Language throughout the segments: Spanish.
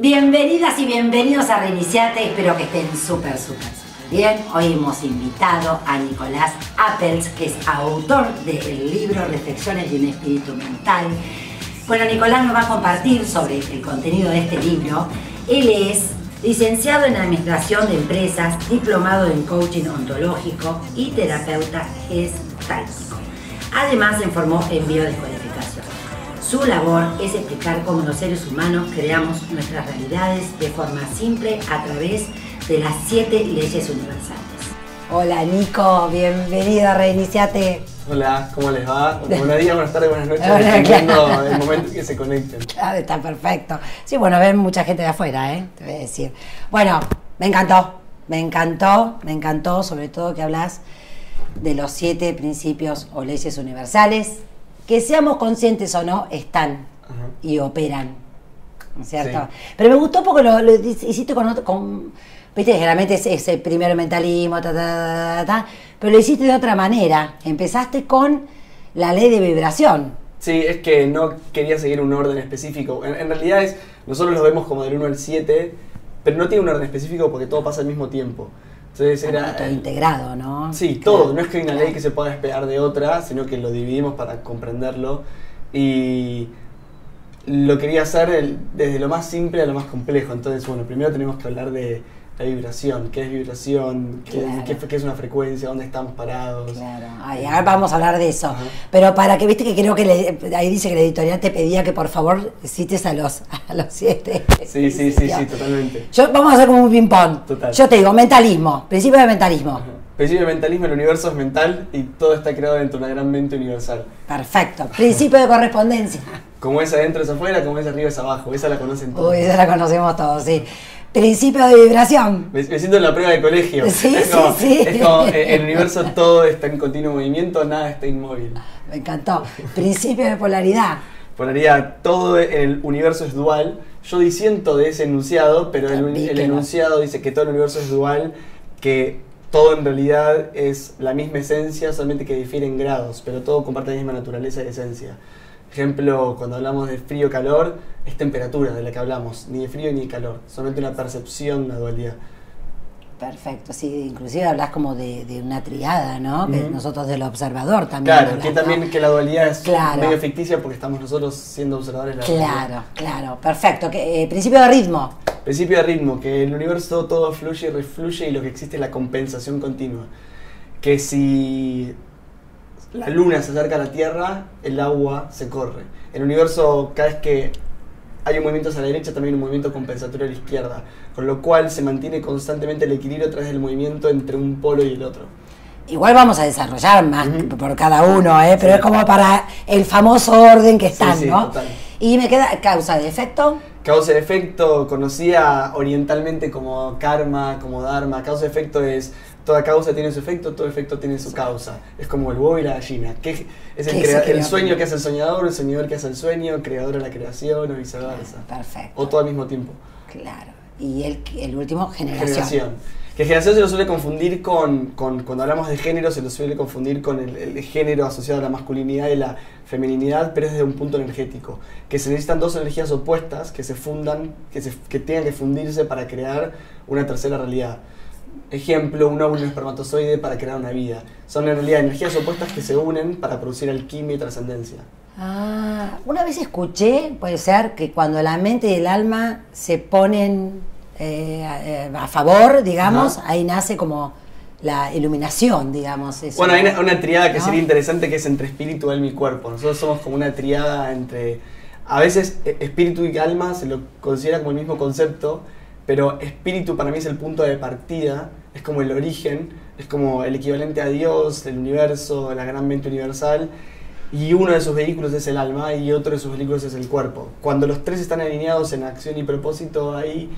Bienvenidas y bienvenidos a Reiniciate, espero que estén súper, súper, súper bien. Hoy hemos invitado a Nicolás Appels, que es autor del libro Reflexiones de un espíritu mental. Bueno, Nicolás nos va a compartir sobre el contenido de este libro. Él es licenciado en Administración de Empresas, diplomado en Coaching Ontológico y terapeuta gestáltico. Además, se formó en biodescodificación. Su labor es explicar cómo los seres humanos creamos nuestras realidades de forma simple a través de las siete leyes universales. Hola Nico, bienvenido a Reiniciate. Hola, ¿cómo les va? Buenos días, buenas tardes, buenas noches, dependiendo del momento que se conecten. Claro, está perfecto. Sí, bueno, ven mucha gente de afuera, ¿eh? Te voy a decir. Bueno, me encantó, me encantó, me encantó, sobre todo que hablas de los siete principios o leyes universales que seamos conscientes o no, están y operan. ¿No es cierto? Pero me gustó porque lo, hiciste con, con viste, generalmente es, el primer mentalismo, ta, ta, ta, pero lo hiciste de otra manera. Empezaste con la ley de vibración. Sí, es que no quería seguir un orden específico. En, realidad es, nosotros lo vemos como del 1 al 7, pero no tiene un orden específico porque todo pasa al mismo tiempo. Entonces era, todo integrado, ¿no? Sí, todo. No es que hay una ley que se pueda despegar de otra, sino que lo dividimos para comprenderlo. Y lo quería hacer desde lo más simple a lo más complejo. Entonces, bueno, primero tenemos que hablar de la vibración, qué es vibración, qué, es una frecuencia, dónde estamos parados. Claro, ahora vamos a hablar de eso. Pero para que, viste que creo que ahí dice que la editorial te pedía que por favor cites a los, a los siete. Sí, sí, sí, sí, totalmente. Yo, vamos a hacer como un ping-pong. Yo te digo, mentalismo, principio de mentalismo. Principio de mentalismo, el universo es mental y todo está creado dentro de una gran mente universal. Perfecto. Principio de correspondencia. Como es adentro es afuera, como es arriba es abajo. Esa la conocen todos. Uy, esa la conocemos todos, sí. Principio de vibración. Me, siento en la prueba de colegio. Sí, es como, sí, Es como eh, el universo todo está en continuo movimiento, nada está inmóvil. Me encantó. Principio de polaridad. Polaridad, todo el universo es dual. Yo disiento de ese enunciado, pero el, el enunciado dice que todo el universo es dual, que todo en realidad es la misma esencia, solamente que difiere en grados, pero todo comparte la misma naturaleza y esencia. Ejemplo, cuando hablamos de frío-calor, es temperatura de la que hablamos, ni de frío ni de calor, solamente una percepción, una dualidad. Perfecto, sí, inclusive hablas como de, una triada, ¿no? Que nosotros del observador también. Claro, que también que la dualidad es medio ficticia porque estamos nosotros siendo observadores de la Claro, claro, perfecto. Que, eh, principio de ritmo. Principio de ritmo, que el universo todo fluye y refluye y lo que existe es la compensación continua. Que si la luna se acerca a la Tierra, el agua se corre. El universo, cada vez que hay un movimiento hacia la derecha, también hay un movimiento compensatorio a la izquierda, con lo cual se mantiene constantemente el equilibrio a través del movimiento entre un polo y el otro. Igual vamos a desarrollar más por cada uno, ¿eh? pero es como para el famoso orden que están, ¿no? Y me queda causa de efecto. Causa de efecto, conocida orientalmente como karma, como dharma. Causa de efecto es toda causa tiene su efecto, todo efecto tiene su causa. Es como el huevo y la gallina. ¿Qué, es el, sueño que hace el soñador, el soñador que hace el sueño, el creador de la creación o viceversa. Perfecto. O todo al mismo tiempo. Claro. Y el, el último, generación. Generación. Que generación se lo suele confundir con, cuando hablamos de género, se lo suele confundir con el, género asociado a la masculinidad y la femeninidad, pero es desde un punto energético. Que se necesitan dos energías opuestas que se fundan, que, se, que tengan que fundirse para crear una tercera realidad. Ejemplo, un óvulo espermatozoide para crear una vida. Son en realidad energías opuestas que se unen para producir alquimia y trascendencia. Ah, una vez escuché, puede ser, que cuando la mente y el alma se ponen eh, eh, a, favor, digamos, ahí nace como la iluminación, digamos. bueno, hay una, triada que sería interesante que es entre espíritu, alma y cuerpo. Nosotros somos como una triada entre... A veces e, espíritu y alma se lo considera como el mismo concepto, pero espíritu para mí es el punto de partida, es como el origen, es como el equivalente a Dios, el universo, la gran mente universal, y uno de sus vehículos es el alma y otro de sus vehículos es el cuerpo. Cuando los tres están alineados en acción y propósito, ahí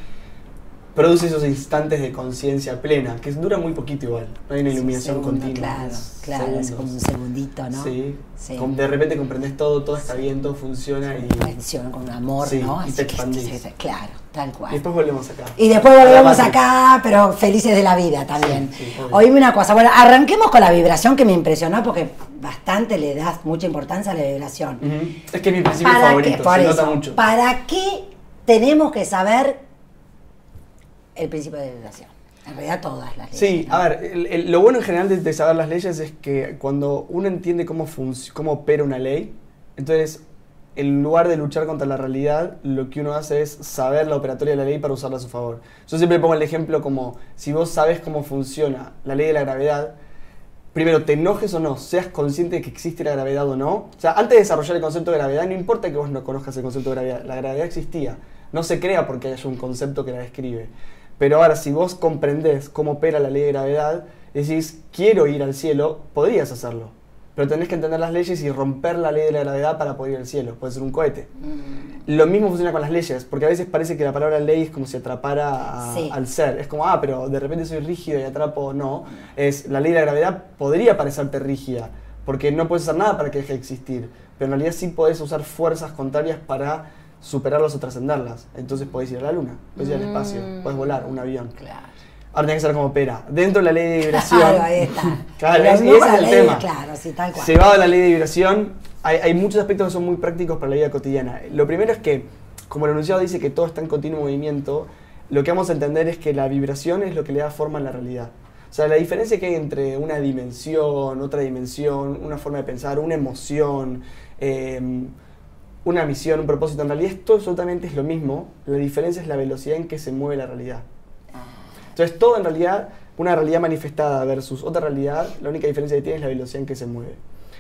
produce esos instantes de conciencia plena, que dura muy poquito igual, no hay una iluminación continua. Claro, claro, es como un segundito, ¿no? Sí, de repente comprendes todo, todo está bien, todo funciona y... Funciona con amor, ¿no? y te expandís. claro, tal cual. Y después volvemos acá. Y después volvemos acá, pero felices de la vida también. Oíme una cosa, bueno, arranquemos con la vibración que me impresionó porque bastante le das mucha importancia a la vibración. Es que es mi principio favorito, se nota mucho. ¿Para qué tenemos que saber el principio de vibración. En realidad todas las leyes. Sí, a ver, lo bueno en general de, saber las leyes es que cuando uno entiende cómo, cómo opera una ley, entonces en lugar de luchar contra la realidad, lo que uno hace es saber la operatoria de la ley para usarla a su favor. Yo siempre pongo el ejemplo como si vos sabes cómo funciona la ley de la gravedad, primero te enojes o no, seas consciente de que existe la gravedad o no. O sea, antes de desarrollar el concepto de gravedad, no importa que vos no conozcas el concepto de gravedad, la gravedad existía. No se crea porque haya un concepto que la describe. Pero ahora, si vos comprendés cómo opera la ley de gravedad, decís, quiero ir al cielo, podrías hacerlo. Pero tenés que entender las leyes y romper la ley de la gravedad para poder ir al cielo. Puede ser un cohete. Mm. Lo mismo funciona con las leyes, porque a veces parece que la palabra ley es como si atrapara al ser. Es como, ah, pero de repente soy rígido y atrapo. No. Es, la ley de la gravedad podría parecerte rígida, porque no puedes hacer nada para que deje de existir. Pero en realidad sí podés usar fuerzas contrarias para superarlas o trascenderlas. Entonces podés ir a la luna, podés ir al espacio, mm. podés volar un avión. Claro. Ahora tiene que ser como opera. Dentro de la ley de vibración. Claro, ahí está. Claro, ese es el tema. Claro, sí, tal cual. Llevado a la ley de vibración, hay, hay, muchos aspectos que son muy prácticos para la vida cotidiana. Lo primero es que, como el enunciado dice que todo está en continuo movimiento, lo que vamos a entender es que la vibración es lo que le da forma a la realidad. O sea, la diferencia que hay entre una dimensión, otra dimensión, una forma de pensar, una emoción, eh, una misión, un propósito. En realidad esto absolutamente es lo mismo. La diferencia es la velocidad en que se mueve la realidad. Entonces todo en realidad, una realidad manifestada versus otra realidad, la única diferencia que tiene es la velocidad en que se mueve.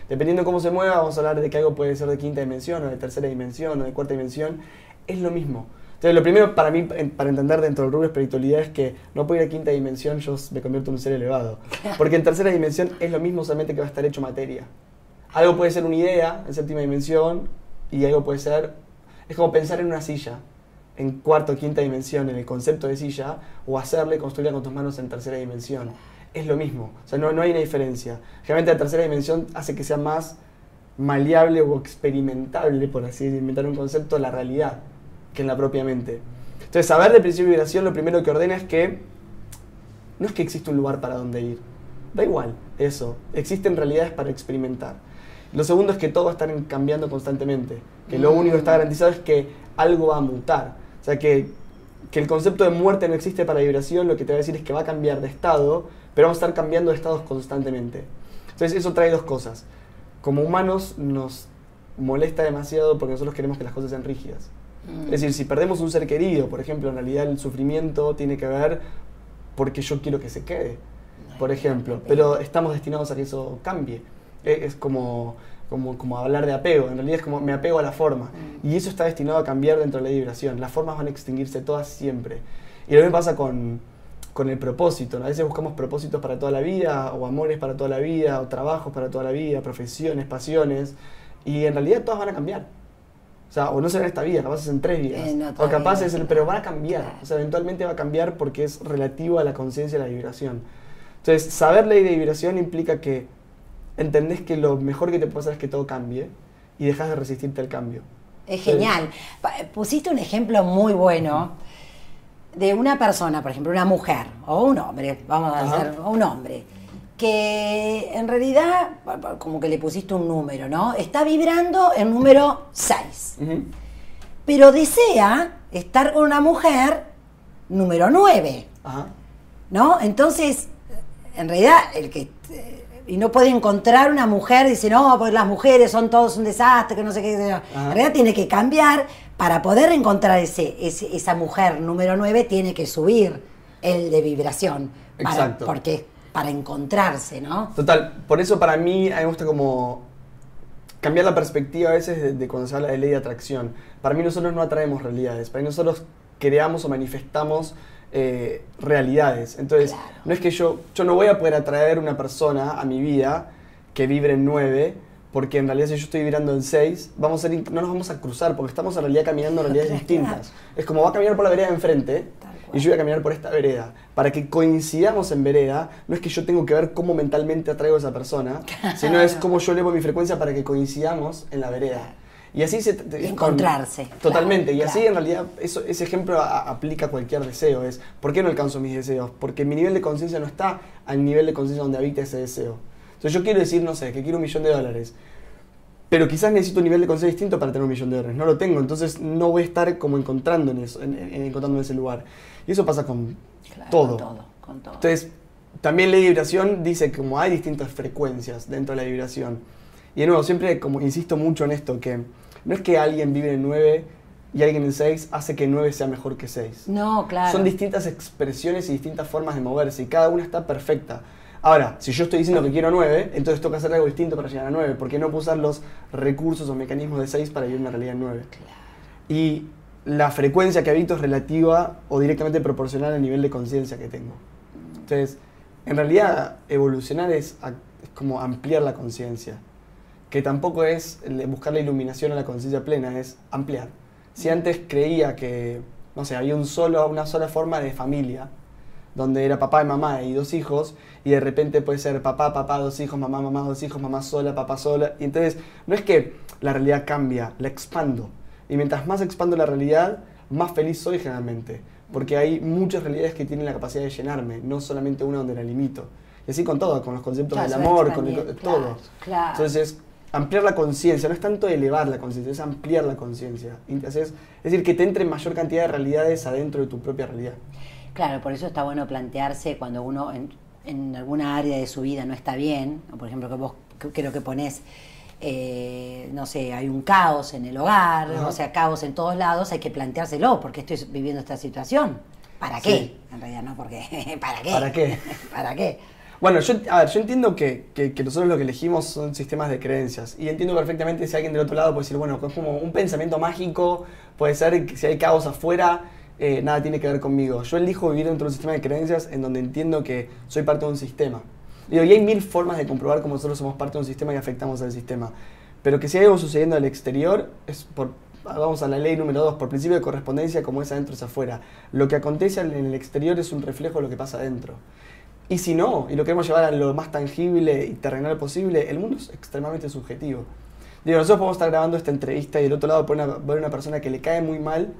Dependiendo de cómo se mueva, vamos a hablar de que algo puede ser de quinta dimensión, o de tercera dimensión, o de cuarta dimensión. Es lo mismo. Entonces, lo primero para mí, para entender dentro del rubro de espiritualidad, es que no puedo ir a quinta dimensión, yo me convierto en un ser elevado. Porque en tercera dimensión es lo mismo, solamente que va a estar hecho materia. Algo puede ser una idea en séptima dimensión, y algo puede ser, es como pensar en una silla, en cuarta o quinta dimensión, en el concepto de silla, o hacerle, construirla con tus manos en tercera dimensión. Es lo mismo, o sea, no, no hay una diferencia. Generalmente la tercera dimensión hace que sea más maleable o experimentable, por así inventar un concepto, la realidad, que en la propia mente. Entonces, saber de principio de vibración, lo primero que ordena es que no es que existe un lugar para donde ir. Da igual, eso. Existen realidades para experimentar. Lo segundo es que todo está cambiando constantemente, que lo único que está garantizado es que algo va a mutar. O sea, que, que el concepto de muerte no existe para la vibración, lo que te va a decir es que va a cambiar de estado, pero vamos a estar cambiando de estados constantemente. Entonces eso trae dos cosas. Como humanos nos molesta demasiado porque nosotros queremos que las cosas sean rígidas. Mm. Es decir, si perdemos un ser querido, por ejemplo, en realidad el sufrimiento tiene que ver porque yo quiero que se quede, por ejemplo, pero estamos destinados a que eso cambie. Eh, es como, como, como, hablar de apego, en realidad es como me apego a la forma. Mm. Y eso está destinado a cambiar dentro de la vibración. Las formas van a extinguirse todas siempre. Y lo mismo pasa con, con el propósito. A veces buscamos propósitos para toda la vida, o amores para toda la vida, o trabajos para toda la vida, profesiones, pasiones. Y en realidad todas van a cambiar. O sea, o no será en esta vida, capaz es en tres vidas. O capaz es el, pero va a cambiar. O sea, eventualmente va a cambiar porque es relativo a la conciencia de la vibración. Entonces, saber ley de vibración implica que entendés que lo mejor que te puede hacer es que todo cambie y dejas de resistirte al cambio. Es genial. Pusiste un ejemplo muy bueno de una persona, por ejemplo, una mujer o un hombre, vamos a decir, un hombre, que en realidad, como que le pusiste un número, ¿no? Está vibrando el número 6, pero desea estar con una mujer número 9, ¿no? Entonces, en realidad, el que y no puede encontrar una mujer, dice, no, pues las mujeres son todos un desastre, que no sé qué. En realidad tiene que cambiar para poder encontrar ese, esa mujer número 9, tiene que subir el de vibración. Exacto. Porque para encontrarse, ¿no? Total, por eso para mí a mí me gusta como cambiar la perspectiva a veces de, cuando se habla de ley de atracción. Para mí nosotros no atraemos realidades, para mí nosotros creamos o manifestamos eh, realidades. Entonces, no es que yo, yo no voy a poder atraer una persona a mi vida que vibre en 9, porque en realidad si yo estoy vibrando en 6, vamos a no nos vamos a cruzar, porque estamos en realidad caminando en realidades distintas. Es como va a caminar por la vereda de enfrente y yo voy a caminar por esta vereda. Para que coincidamos en vereda, no es que yo tengo que ver cómo mentalmente atraigo a esa persona, sino es cómo yo elevo mi frecuencia para que coincidamos en la vereda. Y así se... encontrarse. totalmente. y así en realidad eso, ese ejemplo aplica a cualquier deseo. Es, ¿por qué no alcanzo mis deseos? Porque mi nivel de conciencia no está al nivel de conciencia donde habita ese deseo. Entonces yo quiero decir, no sé, que quiero un millón de dólares. pero quizás necesito un nivel de conciencia distinto para tener un millón de dólares. No lo tengo, entonces no voy a estar como encontrando en eso, en, encontrando en ese lugar. Y eso pasa con todo. Con todo, con todo. Entonces, también la vibración dice que como hay distintas frecuencias dentro de la vibración. Y de nuevo, siempre como insisto mucho en esto, que no es que alguien vive en 9 y alguien en 6 hace que 9 sea mejor que 6. No, claro. Son distintas expresiones y distintas formas de moverse y cada una está perfecta. Ahora, si yo estoy diciendo que quiero 9, entonces que hacer algo distinto para llegar a 9, porque no puedo usar los recursos o mecanismos de 6 para vivir una realidad 9. Y la frecuencia que habito es relativa o directamente proporcional al nivel de conciencia que tengo. Entonces, en realidad, evolucionar es, es como ampliar la conciencia, que tampoco es buscar la iluminación a la conciencia plena, es ampliar. Si antes creía que, no sé, había un solo, una sola forma de familia, donde era papá y mamá y dos hijos, y de repente puede ser papá, papá, dos hijos, mamá, mamá, dos hijos, mamá sola, papá sola. Y entonces no es que la realidad cambia, la expando. Y mientras más expando la realidad, más feliz soy generalmente. Porque hay muchas realidades que tienen la capacidad de llenarme, no solamente una donde la limito. Y así con todo, con los conceptos del amor, con todo. Entonces, ampliar la conciencia, no es tanto elevar la conciencia, es ampliar la conciencia. Es decir, que te entre mayor cantidad de realidades adentro de tu propia realidad. Claro, por eso está bueno plantearse cuando uno en, alguna área de su vida no está bien, por ejemplo que vos creo que ponés, eh, no sé, hay un caos en el hogar, o sea, caos en todos lados, hay que planteárselo, porque estoy viviendo esta situación. ¿Para qué? En realidad no, porque ¿para qué? ¿Para qué? ¿Para qué? Bueno, yo, a ver, yo entiendo que, que, que, nosotros lo que elegimos son sistemas de creencias. Y entiendo perfectamente si alguien del otro lado puede decir, bueno, es como un pensamiento mágico, puede ser que si hay caos afuera, eh, nada tiene que ver conmigo. Yo elijo vivir dentro de un sistema de creencias en donde entiendo que soy parte de un sistema. y hay mil formas de comprobar cómo nosotros somos parte de un sistema y afectamos al sistema. Pero que si hay algo sucediendo al exterior, es por, vamos a la ley número dos, por principio de correspondencia, como es adentro es afuera. Lo que acontece en el exterior es un reflejo de lo que pasa adentro. Y si no, y lo queremos llevar a lo más tangible y terrenal posible, el mundo es extremadamente subjetivo. Digo, nosotros podemos estar grabando esta entrevista y del otro lado ver una, una persona que le cae muy mal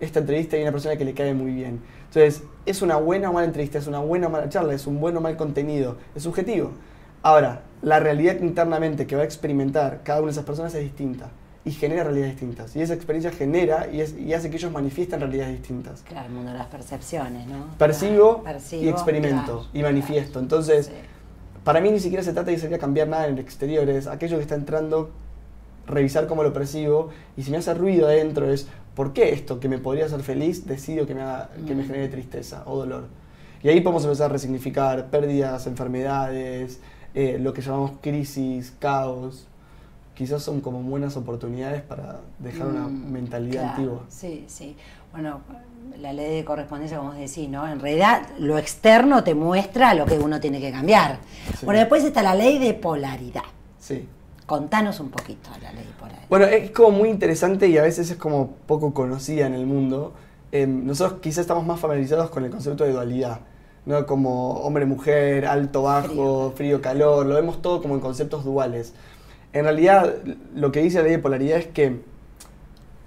esta entrevista y una persona que le cae muy bien. Entonces, es una buena o mala entrevista, es una buena o mala charla, es un buen o mal contenido, es subjetivo. Ahora, la realidad internamente que va a experimentar cada una de esas personas es distinta y genera realidades distintas. Y esa experiencia genera y, hace que ellos manifiesten realidades distintas. Claro, el mundo de las percepciones, ¿no? Percibo, y experimento y manifiesto. Entonces, para mí ni siquiera se trata de salir a cambiar nada en el exterior, es aquello que está entrando, revisar cómo lo percibo y si me hace ruido adentro es ¿por qué esto que me podría hacer feliz decido que me, que me mm. genere tristeza o dolor? Y ahí podemos empezar a resignificar pérdidas, enfermedades, eh, lo que llamamos crisis, caos. Quizás son como buenas oportunidades para dejar una mm, mentalidad antigua. Sí, sí. Bueno, la ley de correspondencia, como decís, ¿no? En realidad, lo externo te muestra lo que uno tiene que cambiar. Bueno, después está la ley de polaridad. Sí. Contanos un poquito la ley por ahí. Bueno, es como muy interesante y a veces es como poco conocida en el mundo. Em, nosotros quizás estamos más familiarizados con el concepto de dualidad, ¿no? Como hombre-mujer, alto-bajo, frío-calor, lo vemos todo como en conceptos duales. En realidad, lo que dice la ley de polaridad es que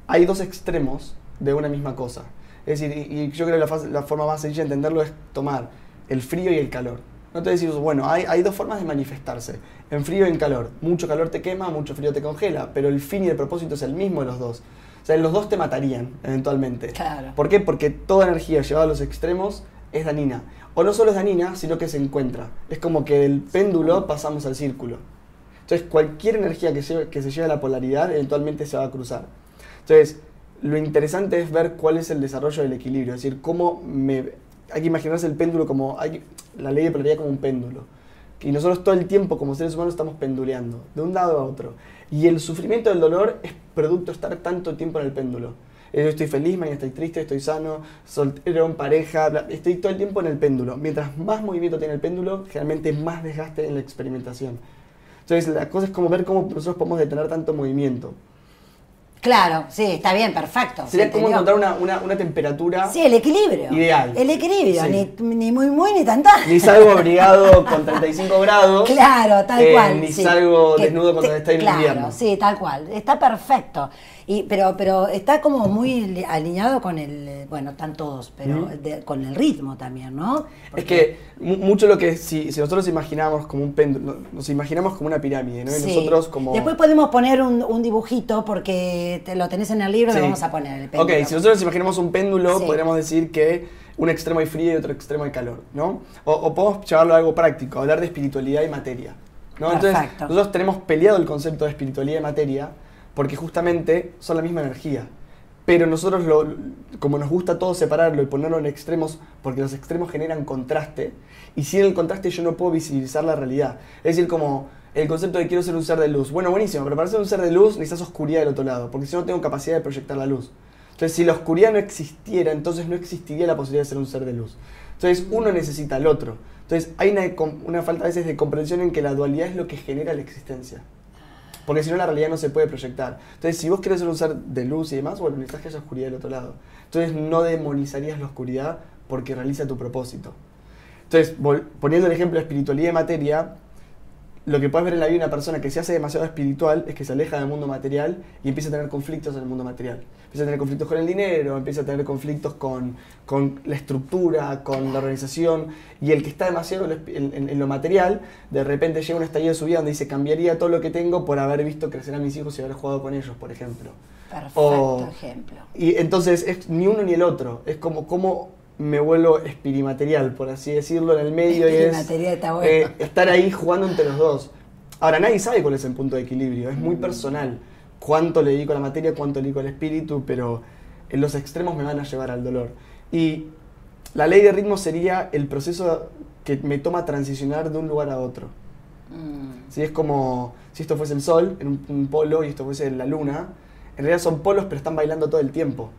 hay dos extremos de una misma cosa. Es decir, y yo creo que la, la forma más sencilla de entenderlo es tomar el frío y el calor. No te decimos, bueno, hay, hay, dos formas de manifestarse, en frío y en calor. Mucho calor te quema, mucho frío te congela, pero el fin y el propósito es el mismo de los dos. O sea, los dos te matarían eventualmente. Claro. ¿Por qué? Porque toda energía llevada a los extremos es dañina. O no solo es dañina, sino que se encuentra. Es como que del péndulo pasamos al círculo. Entonces, cualquier energía que, se lleve a la polaridad eventualmente se va a cruzar. Entonces, lo interesante es ver cuál es el desarrollo del equilibrio, es decir, cómo hay que imaginarse el péndulo como, hay, la ley de polaridad como un péndulo. Y nosotros todo el tiempo como seres humanos estamos penduleando, de un lado a otro. Y el sufrimiento del dolor es producto de estar tanto tiempo en el péndulo. Yo estoy feliz, mañana estoy triste, estoy sano, soltero, en pareja, estoy todo el tiempo en el péndulo. Mientras más movimiento tiene el péndulo, generalmente más desgaste en la experimentación. Entonces la cosa es como ver cómo nosotros podemos detener tanto movimiento. Claro, sí, está bien, perfecto. Sería como encontrar una, una, una, temperatura. Sí, el equilibrio. Ideal. El equilibrio, ni, ni, muy muy ni tan tan. Ni salgo abrigado con 35 grados. Claro, tal eh, cual. Ni salgo desnudo cuando está en claro, invierno. Sí, tal cual. Está perfecto. Y, pero, pero está como muy alineado con el, bueno, están todos, pero con el ritmo también, ¿no? Es que mucho lo que, si, si, nosotros imaginamos como un péndulo, nos imaginamos como una pirámide, ¿no? Y nosotros como... Después podemos poner un, dibujito porque te lo tenés en el libro y vamos a poner el péndulo. Ok, si nosotros imaginamos un péndulo, podríamos decir que un extremo hay frío y otro extremo hay calor, ¿no? O, podemos llevarlo a algo práctico, hablar de espiritualidad y materia. ¿no? Entonces, nosotros tenemos peleado el concepto de espiritualidad y materia porque justamente son la misma energía. Pero nosotros, lo, como nos gusta todo separarlo y ponerlo en extremos, porque los extremos generan contraste, y sin el contraste yo no puedo visibilizar la realidad. Es decir, como el concepto de quiero ser un ser de luz. Bueno, buenísimo, pero para ser un ser de luz necesitas oscuridad del otro lado, porque si no tengo capacidad de proyectar la luz. Entonces, si la oscuridad no existiera, entonces no existiría la posibilidad de ser un ser de luz. Entonces, uno necesita al otro. Entonces, hay una, una falta a veces de comprensión en que la dualidad es lo que genera la existencia. Porque si no, la realidad no se puede proyectar. Entonces, si vos querés ser un de luz y demás, bueno, necesitas que haya oscuridad del otro lado. Entonces, no demonizarías la oscuridad porque realiza tu propósito. Entonces, poniendo el ejemplo de espiritualidad y materia, lo que puedes ver en la vida de una persona que se hace demasiado espiritual es que se aleja del mundo material y empieza a tener conflictos en el mundo material. Empieza a tener conflictos con el dinero, empieza a tener conflictos con, con la estructura, con la organización. Y el que está demasiado en, lo material, de repente llega un estallido de su vida donde dice, cambiaría todo lo que tengo por haber visto crecer a mis hijos y haber jugado con ellos, por ejemplo. Perfecto ejemplo. Y entonces es ni uno ni el otro. Es como, como me vuelvo espirimaterial, por así decirlo, en el medio y es eh, estar ahí jugando entre los dos. Ahora, nadie sabe cuál es el punto de equilibrio, es muy mm. personal. Cuánto le dedico a la materia, cuánto le dedico al espíritu, pero en los extremos me van a llevar al dolor. Y la ley de ritmo sería el proceso que me toma transicionar de un lugar a otro. Mm. Si es como si esto fuese el sol en un polo y esto fuese la luna, en realidad son polos pero están bailando todo el tiempo.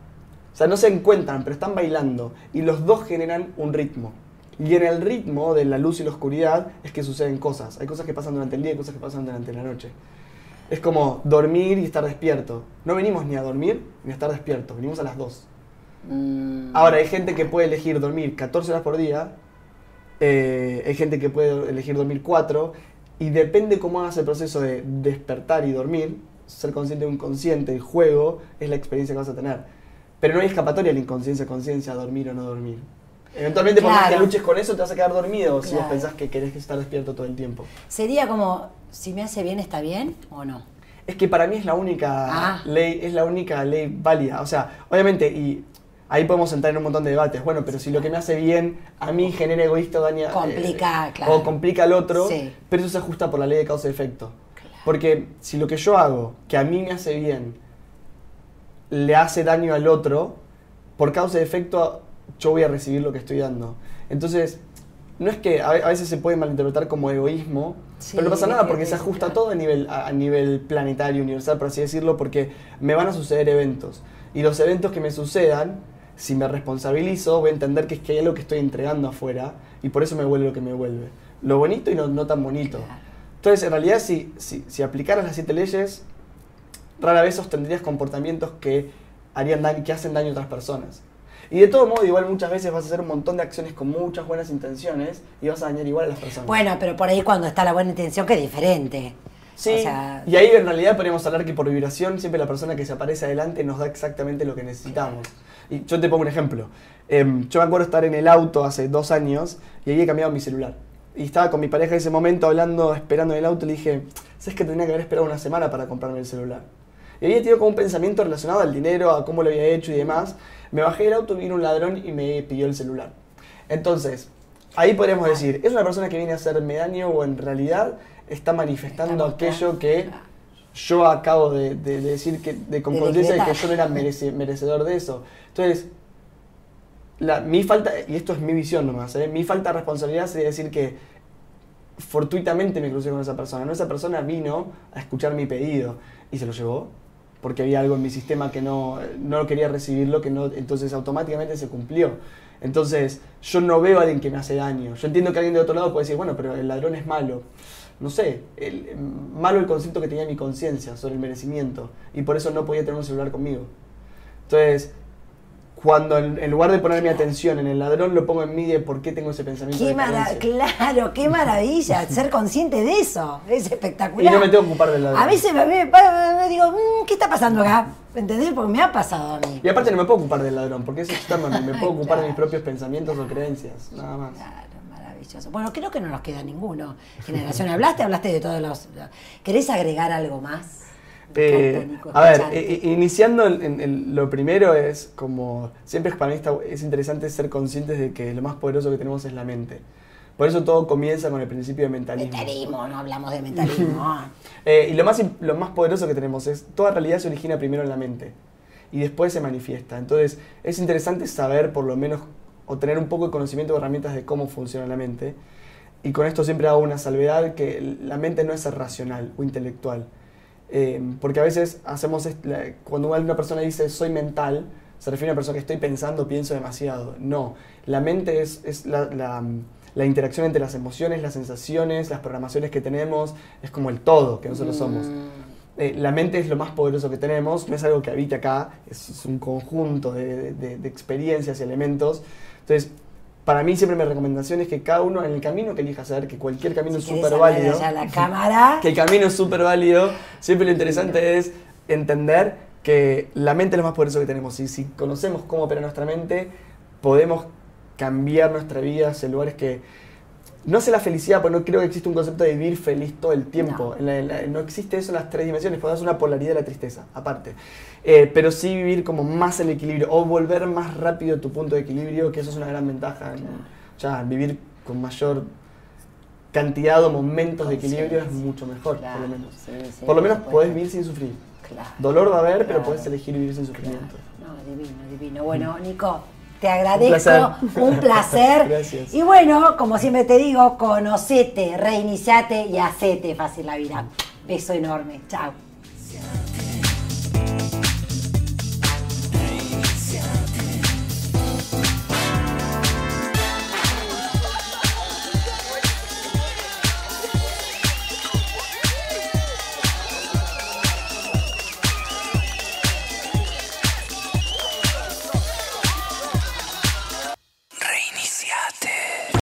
O sea, no se encuentran, pero están bailando. Y los dos generan un ritmo. Y en el ritmo de la luz y la oscuridad es que suceden cosas. Hay cosas que pasan durante el día y cosas que pasan durante la noche. Es como dormir y estar despierto. No venimos ni a dormir ni a estar despierto, venimos a las dos. Mm. Ahora, hay gente que puede elegir dormir 14 horas por día, eh, hay gente que puede elegir dormir 4, y depende cómo hagas el proceso de despertar y dormir, ser consciente de un consciente, el juego, es la experiencia que vas a tener. Pero no hay escapatoria a la inconsciencia, conciencia, dormir o no dormir. Eventualmente, por más que luches con eso, te vas a quedar dormido si vos pensás que querés estar despierto todo el tiempo. Sería como, si me hace bien, ¿está bien o no? Es que para mí es la única ah. ley, es la única ley válida. O sea, obviamente, y ahí podemos entrar en un montón de debates. Bueno, pero si lo que me hace bien a mí genera egoísta daña. Complica, eh, claro. O complica al otro, pero eso se ajusta por la ley de causa y efecto. Porque si lo que yo hago, que a mí me hace bien, le hace daño al otro, por causa de efecto yo voy a recibir lo que estoy dando. Entonces, no es que a veces se puede malinterpretar como egoísmo, pero no pasa nada porque se ajusta todo a nivel, a nivel planetario, universal, por así decirlo, porque me van a suceder eventos. Y los eventos que me sucedan, si me responsabilizo, voy a entender que es que hay algo que estoy entregando afuera y por eso me vuelve lo que me vuelve. Lo bonito y no, no tan bonito. Entonces, en realidad, si, si, si aplicaras las siete leyes, rara vez sostendrías comportamientos que, harían daño, que hacen daño a otras personas. Y de todo modo, igual muchas veces vas a hacer un montón de acciones con muchas buenas intenciones y vas a dañar igual a las personas. Bueno, pero por ahí cuando está la buena intención, que es diferente. Sí, y ahí en realidad podríamos hablar que por vibración siempre la persona que se aparece adelante nos da exactamente lo que necesitamos. Y yo te pongo un ejemplo. Em, yo me acuerdo estar en el auto hace dos años y ahí he cambiado mi celular. Y estaba con mi pareja en ese momento hablando, esperando en el auto y le dije, ¿sabes que tenía que haber esperado una semana para comprarme el celular? Y había tenido como un pensamiento relacionado al dinero, a cómo lo había hecho y demás. Me bajé del auto, vino un ladrón y me pidió el celular. Entonces, ahí podríamos decir, ¿es una persona que viene a hacerme daño o en realidad está manifestando aquello que yo acabo de, decir que, de con conciencia de que yo no era merecedor de eso? Entonces, la, mi falta, y esto es mi visión nomás, ¿eh? mi falta de responsabilidad sería decir que fortuitamente me crucé con esa persona. No, esa persona vino a escuchar mi pedido y se lo llevó porque había algo en mi sistema que no, no quería recibirlo, que no, entonces automáticamente se cumplió. Entonces, yo no veo a alguien que me hace daño. Yo entiendo que alguien de otro lado puede decir, bueno, pero el ladrón es malo. No sé, malo el concepto que tenía mi conciencia sobre el merecimiento. Y por eso no podía tener un celular conmigo. Entonces, cuando en, lugar de poner mi atención en el ladrón, lo pongo en mí de por qué tengo ese pensamiento. Qué de claro, qué maravilla ser consciente de eso. Es espectacular. Y no me tengo que ocupar del ladrón. A veces me, me, me digo, mm, ¿qué está pasando acá? ¿Entendés? Porque me ha pasado a mí. Y aparte no me puedo ocupar del ladrón, porque es externo me puedo ocupar de mis propios pensamientos o creencias, nada más. Claro, maravilloso. Bueno, creo que no nos queda ninguno. Generación, hablaste, hablaste de todos los... ¿Querés agregar algo más? Eh, a ver, eh, eh, iniciando en, lo primero es como, siempre para mí es interesante ser conscientes de que lo más poderoso que tenemos es la mente. Por eso todo comienza con el principio de mentalismo. Mentalismo, no hablamos de mentalismo. y lo más, lo más poderoso que tenemos es, toda realidad se origina primero en la mente y después se manifiesta. Entonces es interesante saber por lo menos o tener un poco de conocimiento o herramientas de cómo funciona la mente. Y con esto siempre hago una salvedad que la mente no es racional o intelectual eh, porque a veces hacemos, cuando una persona dice soy mental, se refiere a una persona que estoy pensando, pienso demasiado. No, la mente es, es la, la, interacción entre las emociones, las sensaciones, las programaciones que tenemos, es como el todo que nosotros somos. Mm. Eh, la mente es lo más poderoso que tenemos, no es algo que habite acá, es, un conjunto de, de, de experiencias y elementos. Entonces, para mí siempre mi recomendación es que cada uno en el camino que elija hacer, que cualquier camino es súper válido. la cámara. Que el camino es súper válido. Siempre lo interesante es entender que la mente es lo más poderoso que tenemos. Y si conocemos cómo opera nuestra mente, podemos cambiar nuestra vida hacia lugares que no sé la felicidad, porque no creo que exista un concepto de vivir feliz todo el tiempo. No, existe eso en las tres dimensiones, es una polaridad de la tristeza, aparte. Eh, pero sí vivir como más en equilibrio, o volver más rápido a tu punto de equilibrio, que eso es una gran ventaja. Ya, vivir con mayor cantidad o momentos de equilibrio es mucho mejor, por lo menos. por lo menos podés vivir sin sufrir. Dolor va a haber, pero podés elegir vivir sin sufrimiento. No, divino, divino. Bueno, Nico, te agradezco, un placer. Gracias. Y bueno, como siempre te digo, conocete, reiniciate y hacete fácil la vida. Beso enorme. Chao.